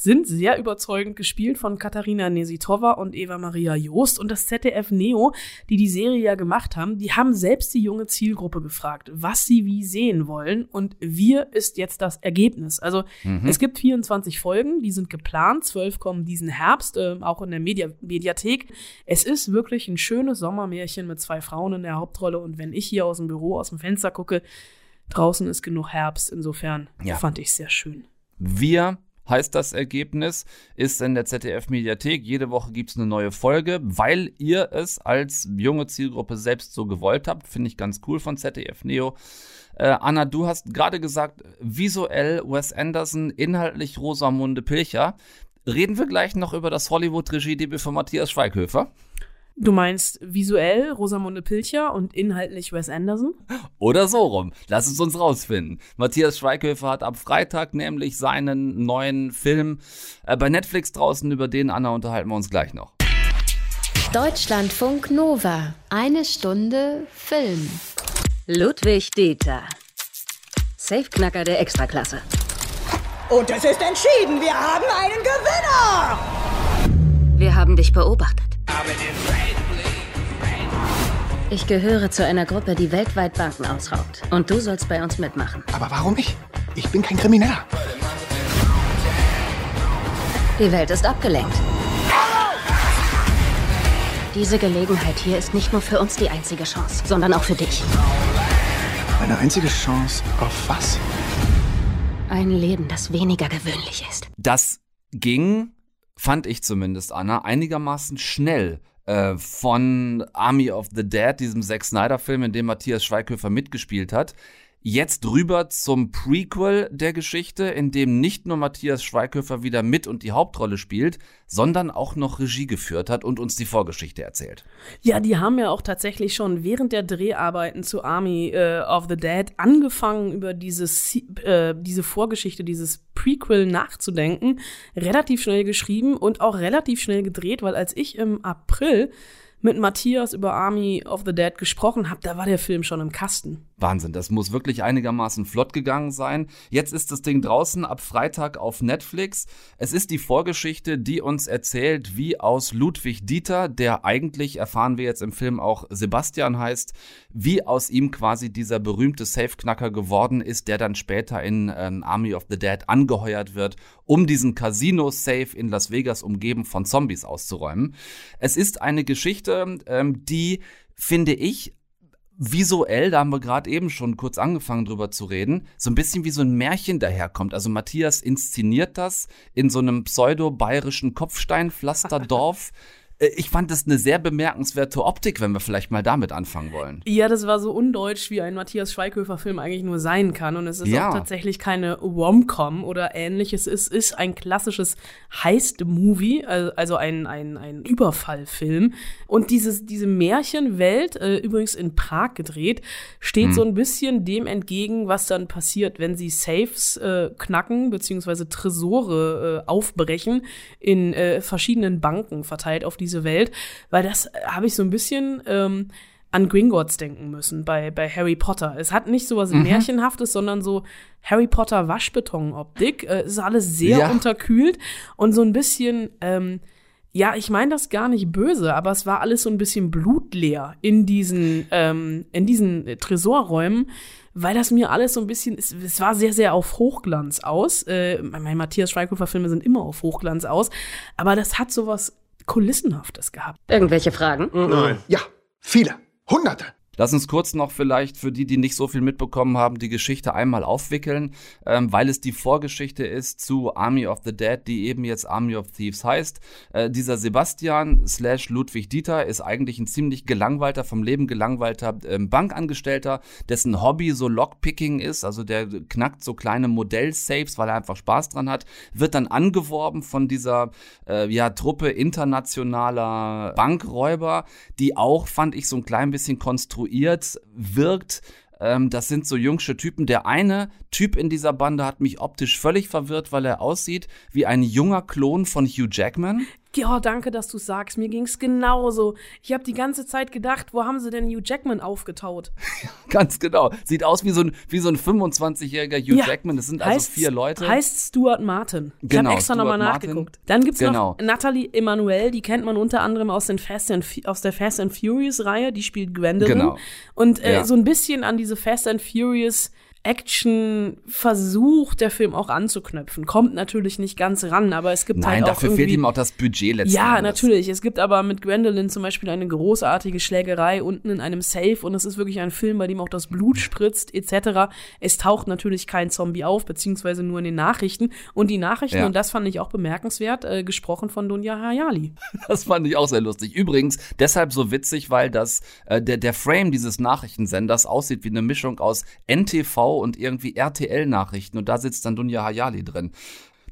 S10: sind sehr überzeugend gespielt von Katharina Nesitova und Eva Maria Joost und das ZDF Neo, die die Serie ja gemacht haben, die haben selbst die junge Zielgruppe gefragt, was sie wie sehen wollen und wir ist jetzt das Ergebnis. Also mhm. es gibt 24 Folgen, die sind geplant, zwölf kommen diesen Herbst, äh, auch in der Media Mediathek. Es ist wirklich ein schönes Sommermärchen mit zwei Frauen in der Hauptrolle und wenn ich hier aus dem Büro, aus dem Fenster gucke, draußen ist genug Herbst, insofern ja. fand ich sehr schön.
S5: Wir heißt das Ergebnis, ist in der ZDF-Mediathek. Jede Woche gibt es eine neue Folge, weil ihr es als junge Zielgruppe selbst so gewollt habt. Finde ich ganz cool von ZDF Neo. Äh, Anna, du hast gerade gesagt, visuell Wes Anderson, inhaltlich Rosamunde Pilcher. Reden wir gleich noch über das Hollywood-Regiedebüt von Matthias Schweighöfer?
S10: Du meinst visuell Rosamunde Pilcher und inhaltlich Wes Anderson?
S5: Oder so rum. Lass es uns rausfinden. Matthias Schweighöfer hat ab Freitag nämlich seinen neuen Film äh, bei Netflix draußen. Über den, Anna, unterhalten wir uns gleich noch.
S1: Deutschlandfunk Nova. Eine Stunde Film.
S12: Ludwig Dieter. Safeknacker der Extraklasse.
S6: Und es ist entschieden. Wir haben einen Gewinner!
S12: Wir haben dich beobachtet. Ich gehöre zu einer Gruppe, die weltweit Banken ausraubt. Und du sollst bei uns mitmachen.
S13: Aber warum ich? Ich bin kein Krimineller.
S12: Die Welt ist abgelenkt. Diese Gelegenheit hier ist nicht nur für uns die einzige Chance, sondern auch für dich.
S13: Eine einzige Chance auf was?
S12: Ein Leben, das weniger gewöhnlich ist.
S8: Das ging, fand ich zumindest, Anna, einigermaßen schnell äh, von Army of the Dead, diesem Zack Snyder-Film, in dem Matthias Schweighöfer mitgespielt hat, Jetzt rüber zum Prequel der Geschichte, in dem nicht nur Matthias Schweighöfer wieder mit und die Hauptrolle spielt, sondern auch noch Regie geführt hat und uns die Vorgeschichte erzählt.
S10: Ja, die haben ja auch tatsächlich schon während der Dreharbeiten zu Army äh, of the Dead angefangen, über dieses, äh, diese Vorgeschichte, dieses Prequel nachzudenken. Relativ schnell geschrieben und auch relativ schnell gedreht, weil als ich im April mit Matthias über Army of the Dead gesprochen habe, da war der Film schon im Kasten.
S8: Wahnsinn, das muss wirklich einigermaßen flott gegangen sein. Jetzt ist das Ding draußen ab Freitag auf Netflix. Es ist die Vorgeschichte, die uns erzählt, wie aus Ludwig Dieter, der eigentlich, erfahren wir jetzt im Film auch Sebastian heißt, wie aus ihm quasi dieser berühmte Safeknacker geworden ist, der dann später in äh, Army of the Dead angeheuert wird, um diesen Casino-Safe in Las Vegas umgeben von Zombies auszuräumen. Es ist eine Geschichte, ähm, die finde ich, visuell, da haben wir gerade eben schon kurz angefangen drüber zu reden, so ein bisschen wie so ein Märchen daherkommt. Also Matthias inszeniert das in so einem pseudo-bayerischen Kopfsteinpflasterdorf. Äh, ich fand das eine sehr bemerkenswerte Optik, wenn wir vielleicht mal damit anfangen wollen.
S10: Ja, das war so undeutsch, wie ein Matthias Schweighöfer-Film eigentlich nur sein kann. Und es ist ja. auch tatsächlich keine Rom-Com oder ähnliches. Es ist ein klassisches Heist-Movie, also ein, ein, ein Überfallfilm. Und dieses, diese Märchenwelt, äh, übrigens in Prag gedreht, steht hm. so ein bisschen dem entgegen, was dann passiert, wenn sie Safes äh, knacken, beziehungsweise Tresore äh, aufbrechen in äh, verschiedenen Banken verteilt auf diese diese Welt, weil das äh, habe ich so ein bisschen ähm, an Gringotts denken müssen bei, bei Harry Potter. Es hat nicht so was mhm. Märchenhaftes, sondern so Harry Potter Waschbeton-Optik. Äh, es ist alles sehr ja. unterkühlt und so ein bisschen, ähm, ja, ich meine das gar nicht böse, aber es war alles so ein bisschen blutleer in diesen, ähm, in diesen Tresorräumen, weil das mir alles so ein bisschen, es, es war sehr, sehr auf Hochglanz aus. Äh, meine Matthias Schweighöfer-Filme sind immer auf Hochglanz aus, aber das hat sowas Kulissenhaftes gehabt.
S12: Irgendwelche Fragen?
S13: Nein. Ja, viele. Hunderte.
S8: Lass uns kurz noch vielleicht für die, die nicht so viel mitbekommen haben, die Geschichte einmal aufwickeln, ähm, weil es die Vorgeschichte ist zu Army of the Dead, die eben jetzt Army of Thieves heißt. Äh, dieser Sebastian slash Ludwig Dieter ist eigentlich ein ziemlich gelangweilter, vom Leben gelangweilter ähm, Bankangestellter, dessen Hobby so Lockpicking ist, also der knackt so kleine Modell-Safes, weil er einfach Spaß dran hat, wird dann angeworben von dieser äh, ja, Truppe internationaler Bankräuber, die auch, fand ich, so ein klein bisschen konstruiert konstruiert wirkt. Ähm, das sind so jungsche Typen. Der eine Typ in dieser Bande hat mich optisch völlig verwirrt, weil er aussieht wie ein junger Klon von Hugh Jackman.
S10: Ja, danke, dass du sagst. Mir ging's genauso. Ich habe die ganze Zeit gedacht, wo haben sie denn Hugh Jackman aufgetaut?
S8: Ganz genau. Sieht aus wie so ein, wie so ein 25-jähriger Hugh ja. Jackman. Das sind also heißt, vier Leute.
S10: Heißt Stuart Martin. Ich genau, habe extra nochmal nachgeguckt. Dann gibt's genau. noch Natalie Emanuel, die kennt man unter anderem aus, den Fast and, aus der Fast and Furious-Reihe. Die spielt Gwendolyn. Genau. Und äh, ja. so ein bisschen an diese Fast and Furious Action versucht der Film auch anzuknüpfen. Kommt natürlich nicht ganz ran, aber es gibt
S8: Nein,
S10: halt auch
S8: dafür fehlt ihm auch das Budget letztendlich.
S10: Ja, Endes. natürlich. Es gibt aber mit Gwendolyn zum Beispiel eine großartige Schlägerei unten in einem Safe und es ist wirklich ein Film, bei dem auch das Blut spritzt etc. Es taucht natürlich kein Zombie auf, beziehungsweise nur in den Nachrichten. Und die Nachrichten, ja. und das fand ich auch bemerkenswert, äh, gesprochen von Dunja Hayali.
S8: Das fand ich auch sehr lustig. Übrigens deshalb so witzig, weil das äh, der, der Frame dieses Nachrichtensenders aussieht wie eine Mischung aus NTV und irgendwie RTL-Nachrichten und da sitzt dann Dunja Hayali drin.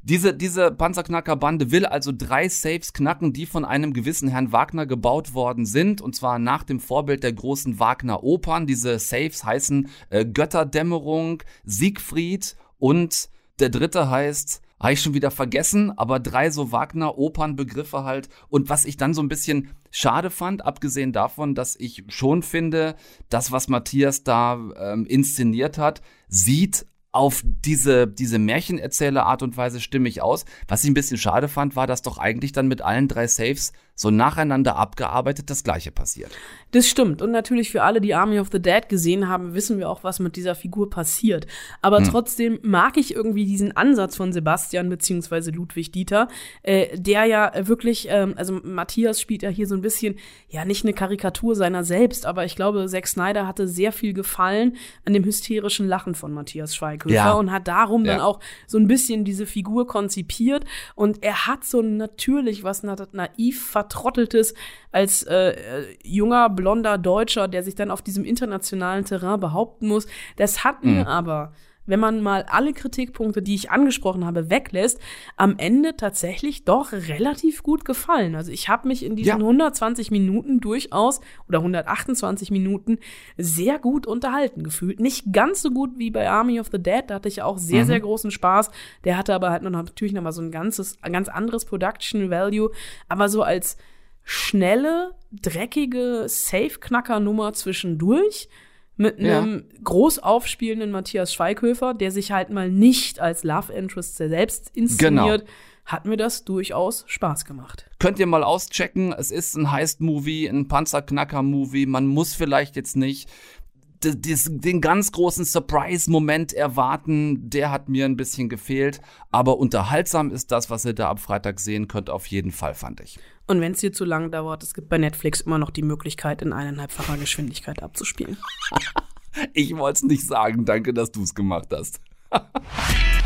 S8: Diese, diese Panzerknacker-Bande will also drei Safes knacken, die von einem gewissen Herrn Wagner gebaut worden sind. Und zwar nach dem Vorbild der großen Wagner-Opern. Diese Safes heißen äh, Götterdämmerung, Siegfried und der dritte heißt habe ich schon wieder vergessen, aber drei so Wagner-Opernbegriffe halt. Und was ich dann so ein bisschen schade fand, abgesehen davon, dass ich schon finde, das, was Matthias da ähm, inszeniert hat, sieht auf diese, diese Märchenerzähler-Art und Weise stimmig aus. Was ich ein bisschen schade fand, war, dass doch eigentlich dann mit allen drei Saves so nacheinander abgearbeitet das Gleiche passiert.
S10: Das stimmt. Und natürlich für alle, die Army of the Dead gesehen haben, wissen wir auch, was mit dieser Figur passiert. Aber hm. trotzdem mag ich irgendwie diesen Ansatz von Sebastian beziehungsweise Ludwig Dieter, äh, der ja wirklich, ähm, also Matthias spielt ja hier so ein bisschen, ja nicht eine Karikatur seiner selbst, aber ich glaube, Zack Snyder hatte sehr viel Gefallen an dem hysterischen Lachen von Matthias Schweighöfer ja. und hat darum ja. dann auch so ein bisschen diese Figur konzipiert. Und er hat so natürlich was naiv vertrotteltes als äh, junger, blonder Deutscher, der sich dann auf diesem internationalen Terrain behaupten muss. Das hat mhm. mir aber wenn man mal alle Kritikpunkte, die ich angesprochen habe, weglässt, am Ende tatsächlich doch relativ gut gefallen. Also ich habe mich in diesen ja. 120 Minuten durchaus oder 128 Minuten sehr gut unterhalten gefühlt. Nicht ganz so gut wie bei Army of the Dead, da hatte ich auch sehr, mhm. sehr großen Spaß. Der hatte aber halt noch natürlich noch mal so ein ganzes, ein ganz anderes Production Value. Aber so als schnelle, dreckige Safe-Knacker-Nummer zwischendurch mit einem ja. groß aufspielenden Matthias Schweighöfer, der sich halt mal nicht als Love Interest selbst inszeniert, genau. hat mir das durchaus Spaß gemacht.
S8: Könnt ihr mal auschecken, es ist ein Heist-Movie, ein Panzerknacker-Movie, man muss vielleicht jetzt nicht den ganz großen Surprise-Moment erwarten, der hat mir ein bisschen gefehlt. Aber unterhaltsam ist das, was ihr da ab Freitag sehen könnt, auf jeden Fall, fand ich.
S10: Und wenn es dir zu lang dauert, es gibt bei Netflix immer noch die Möglichkeit, in eineinhalbfacher Geschwindigkeit abzuspielen.
S8: ich wollte es nicht sagen. Danke, dass du es gemacht hast.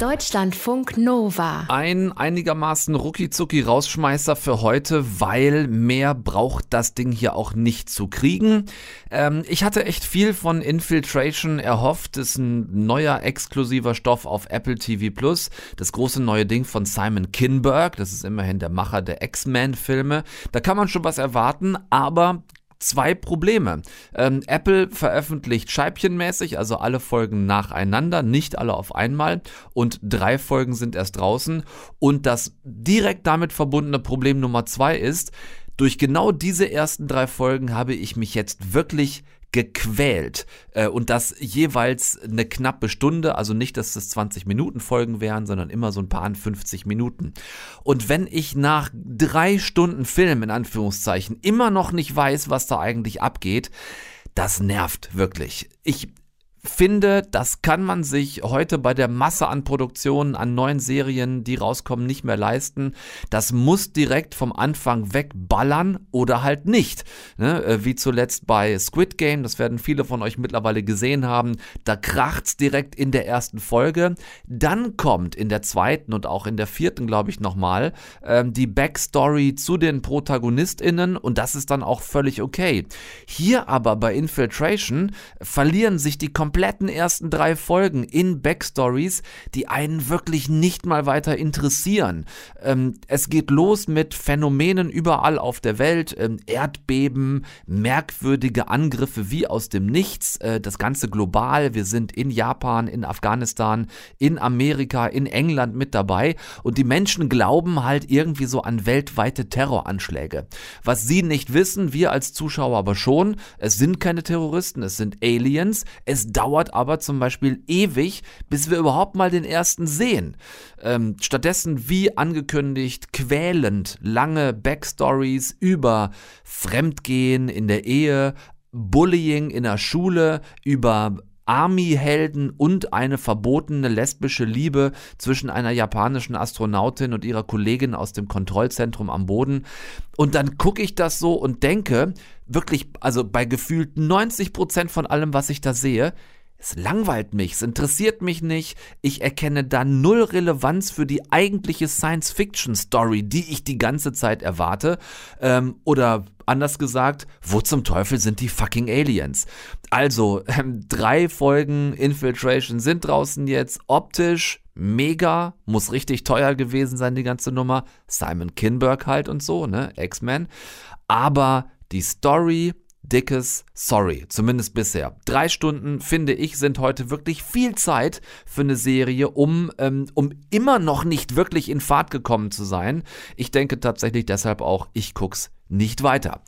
S1: Deutschlandfunk Nova.
S5: Ein einigermaßen rucki Rausschmeißer für heute, weil mehr braucht das Ding hier auch nicht zu kriegen. Ähm, ich hatte echt viel von Infiltration erhofft. Das ist ein neuer exklusiver Stoff auf Apple TV Plus. Das große neue Ding von Simon Kinberg. Das ist immerhin der Macher der X-Men-Filme. Da kann man schon was erwarten, aber zwei Probleme. Ähm, Apple veröffentlicht scheibchenmäßig, also alle Folgen nacheinander, nicht alle auf einmal und drei Folgen sind erst draußen. Und das direkt damit verbundene Problem Nummer zwei ist, durch genau diese ersten drei Folgen habe ich mich jetzt wirklich gequält. Äh, und das jeweils eine knappe Stunde, also nicht, dass das 20 Minuten Folgen wären, sondern immer so ein paar 50 Minuten. Und wenn ich nach drei Stunden Film in Anführungszeichen immer noch nicht weiß, was da eigentlich abgeht, das nervt wirklich. Ich finde, das kann man sich heute bei der Masse an Produktionen, an neuen Serien, die rauskommen, nicht mehr leisten. Das muss direkt vom Anfang weg ballern oder halt nicht. Ne? Äh, wie zuletzt bei Squid Game, das werden viele von euch mittlerweile gesehen haben. Da kracht's direkt in der ersten Folge. Dann kommt in der zweiten und auch in der vierten, glaube ich, nochmal ähm, die Backstory zu den ProtagonistInnen und das ist dann auch völlig okay. Hier aber bei Infiltration verlieren sich die Kom kompletten ersten drei Folgen in Backstories, die einen wirklich nicht mal weiter interessieren. Ähm, es geht los mit Phänomenen überall auf der Welt, ähm, Erdbeben, merkwürdige Angriffe wie aus dem Nichts, äh, das Ganze global. Wir sind in Japan, in Afghanistan, in Amerika, in England mit dabei und die Menschen glauben halt irgendwie so an weltweite Terroranschläge. Was sie nicht wissen, wir als Zuschauer aber schon, es sind keine Terroristen, es sind Aliens, es dauert aber zum Beispiel ewig, bis wir überhaupt mal den ersten sehen. Ähm, stattdessen, wie angekündigt, quälend lange Backstories über Fremdgehen in der Ehe, Bullying in der Schule, über Army-Helden und eine verbotene lesbische Liebe zwischen einer japanischen Astronautin und ihrer Kollegin aus dem Kontrollzentrum am Boden. Und dann gucke ich das so und denke, wirklich, also bei gefühlt 90 Prozent von allem, was ich da sehe, es langweilt mich, es interessiert mich nicht, ich erkenne da null Relevanz für die eigentliche Science-Fiction-Story, die ich die ganze Zeit erwarte. Ähm, oder anders gesagt, wo zum Teufel sind die fucking Aliens? Also, ähm, drei Folgen Infiltration sind draußen jetzt, optisch mega, muss richtig teuer gewesen sein, die ganze Nummer. Simon Kinberg halt und so, ne, X-Men. Aber die Story dickes Sorry, zumindest bisher. Drei Stunden, finde ich, sind heute wirklich viel Zeit für eine Serie, um, ähm, um immer noch nicht wirklich in Fahrt gekommen zu sein. Ich denke tatsächlich deshalb auch, ich guck's nicht weiter.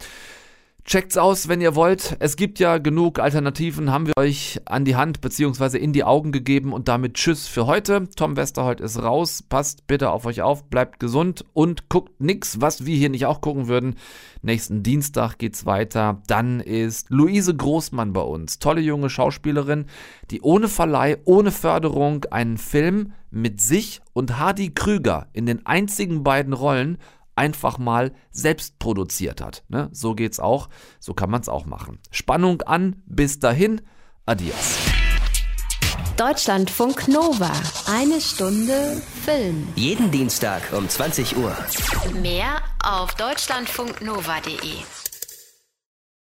S5: Checkt's aus, wenn ihr wollt. Es gibt ja genug Alternativen, haben wir euch an die Hand bzw. in die Augen gegeben und damit Tschüss für heute. Tom Westerholt ist raus. Passt bitte auf euch auf, bleibt gesund und guckt nix, was wir hier nicht auch gucken würden. Nächsten Dienstag geht's weiter. Dann ist Luise Großmann bei uns. Tolle junge Schauspielerin, die ohne Verleih, ohne Förderung einen Film mit sich und Hardy Krüger in den einzigen beiden Rollen einfach mal selbst produziert hat. Ne? So geht's auch, so kann man's auch machen. Spannung an, bis dahin, adios.
S1: Deutschlandfunk Nova. Eine Stunde Film.
S2: Jeden Dienstag um 20 Uhr.
S1: Mehr auf deutschlandfunknova.de.